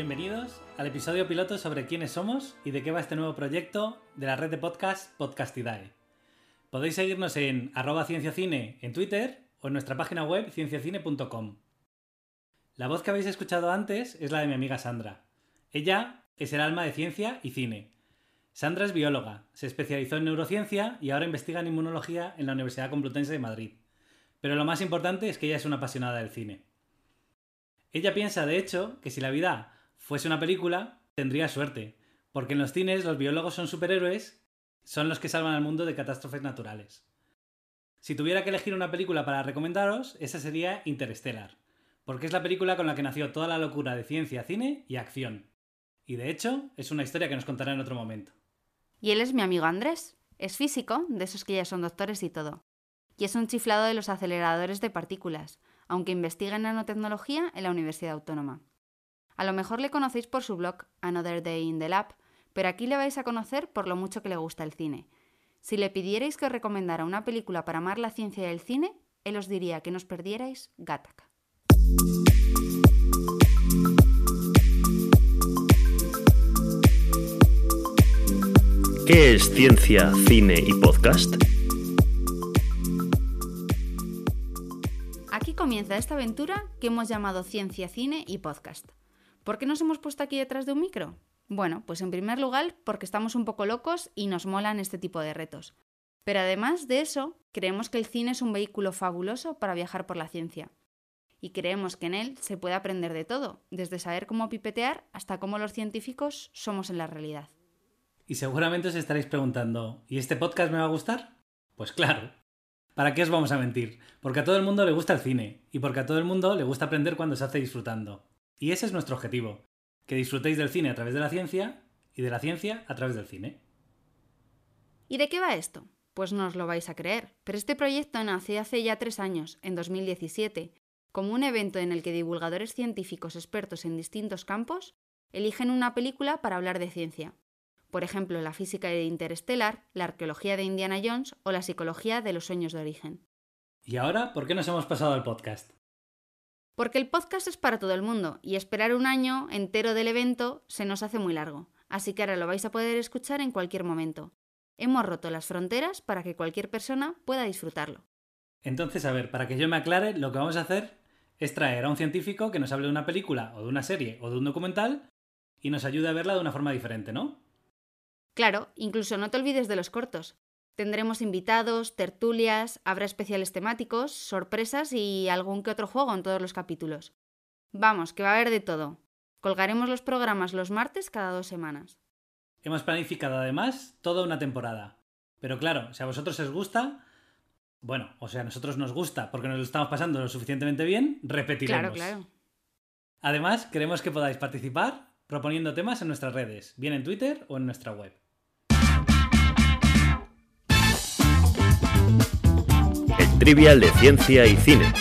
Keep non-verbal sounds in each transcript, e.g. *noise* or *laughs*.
Bienvenidos al episodio piloto sobre quiénes somos y de qué va este nuevo proyecto de la red de podcast Podcastidae. Podéis seguirnos en arroba cienciacine en Twitter o en nuestra página web cienciacine.com. La voz que habéis escuchado antes es la de mi amiga Sandra. Ella es el alma de ciencia y cine. Sandra es bióloga, se especializó en neurociencia y ahora investiga en inmunología en la Universidad Complutense de Madrid. Pero lo más importante es que ella es una apasionada del cine. Ella piensa, de hecho, que si la vida fuese una película, tendría suerte, porque en los cines los biólogos son superhéroes, son los que salvan al mundo de catástrofes naturales. Si tuviera que elegir una película para recomendaros, esa sería Interstellar, porque es la película con la que nació toda la locura de ciencia, cine y acción. Y de hecho, es una historia que nos contará en otro momento. Y él es mi amigo Andrés. Es físico, de esos que ya son doctores y todo. Y es un chiflado de los aceleradores de partículas, aunque investiga en nanotecnología en la Universidad Autónoma. A lo mejor le conocéis por su blog Another Day in the Lab, pero aquí le vais a conocer por lo mucho que le gusta el cine. Si le pidierais que os recomendara una película para amar la ciencia y el cine, él os diría que nos perdierais Gattaca. ¿Qué es ciencia, cine y podcast? Aquí comienza esta aventura que hemos llamado Ciencia, Cine y Podcast. ¿Por qué nos hemos puesto aquí detrás de un micro? Bueno, pues en primer lugar porque estamos un poco locos y nos molan este tipo de retos. Pero además de eso, creemos que el cine es un vehículo fabuloso para viajar por la ciencia. Y creemos que en él se puede aprender de todo, desde saber cómo pipetear hasta cómo los científicos somos en la realidad. Y seguramente os estaréis preguntando, ¿y este podcast me va a gustar? Pues claro. ¿Para qué os vamos a mentir? Porque a todo el mundo le gusta el cine y porque a todo el mundo le gusta aprender cuando se hace disfrutando. Y ese es nuestro objetivo, que disfrutéis del cine a través de la ciencia y de la ciencia a través del cine. ¿Y de qué va esto? Pues no os lo vais a creer, pero este proyecto nació hace ya tres años, en 2017, como un evento en el que divulgadores científicos expertos en distintos campos eligen una película para hablar de ciencia. Por ejemplo, la física de Interstellar, la arqueología de Indiana Jones o la psicología de los sueños de origen. ¿Y ahora por qué nos hemos pasado al podcast? Porque el podcast es para todo el mundo y esperar un año entero del evento se nos hace muy largo, así que ahora lo vais a poder escuchar en cualquier momento. Hemos roto las fronteras para que cualquier persona pueda disfrutarlo. Entonces, a ver, para que yo me aclare, lo que vamos a hacer es traer a un científico que nos hable de una película o de una serie o de un documental y nos ayude a verla de una forma diferente, ¿no? Claro, incluso no te olvides de los cortos. Tendremos invitados, tertulias, habrá especiales temáticos, sorpresas y algún que otro juego en todos los capítulos. Vamos, que va a haber de todo. Colgaremos los programas los martes cada dos semanas. Hemos planificado además toda una temporada. Pero claro, si a vosotros os gusta, bueno, o sea, a nosotros nos gusta porque nos lo estamos pasando lo suficientemente bien, repetiremos. Claro, claro. Además, queremos que podáis participar proponiendo temas en nuestras redes, bien en Twitter o en nuestra web. Trivial de ciencia y cine.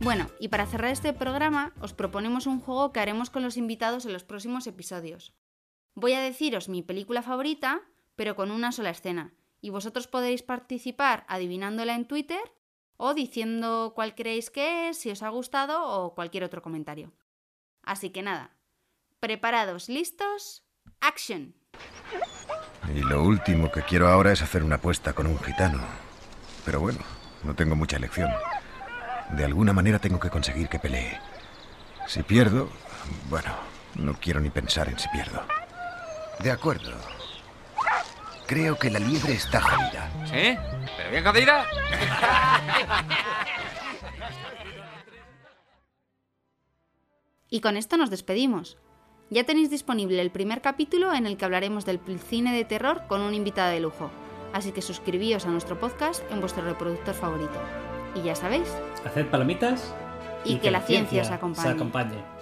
Bueno, y para cerrar este programa, os proponemos un juego que haremos con los invitados en los próximos episodios. Voy a deciros mi película favorita, pero con una sola escena, y vosotros podéis participar adivinándola en Twitter o diciendo cuál creéis que es, si os ha gustado o cualquier otro comentario. Así que nada, preparados, listos, action. Y lo último que quiero ahora es hacer una apuesta con un gitano. Pero bueno, no tengo mucha elección. De alguna manera tengo que conseguir que pelee. Si pierdo, bueno, no quiero ni pensar en si pierdo. De acuerdo. Creo que la liebre está jodida. ¿Sí? ¿Pero bien jodida? *laughs* Y con esto nos despedimos. Ya tenéis disponible el primer capítulo en el que hablaremos del cine de terror con un invitado de lujo. Así que suscribíos a nuestro podcast en vuestro reproductor favorito. Y ya sabéis, Haced palomitas Y que la ciencia os acompañe. acompañe.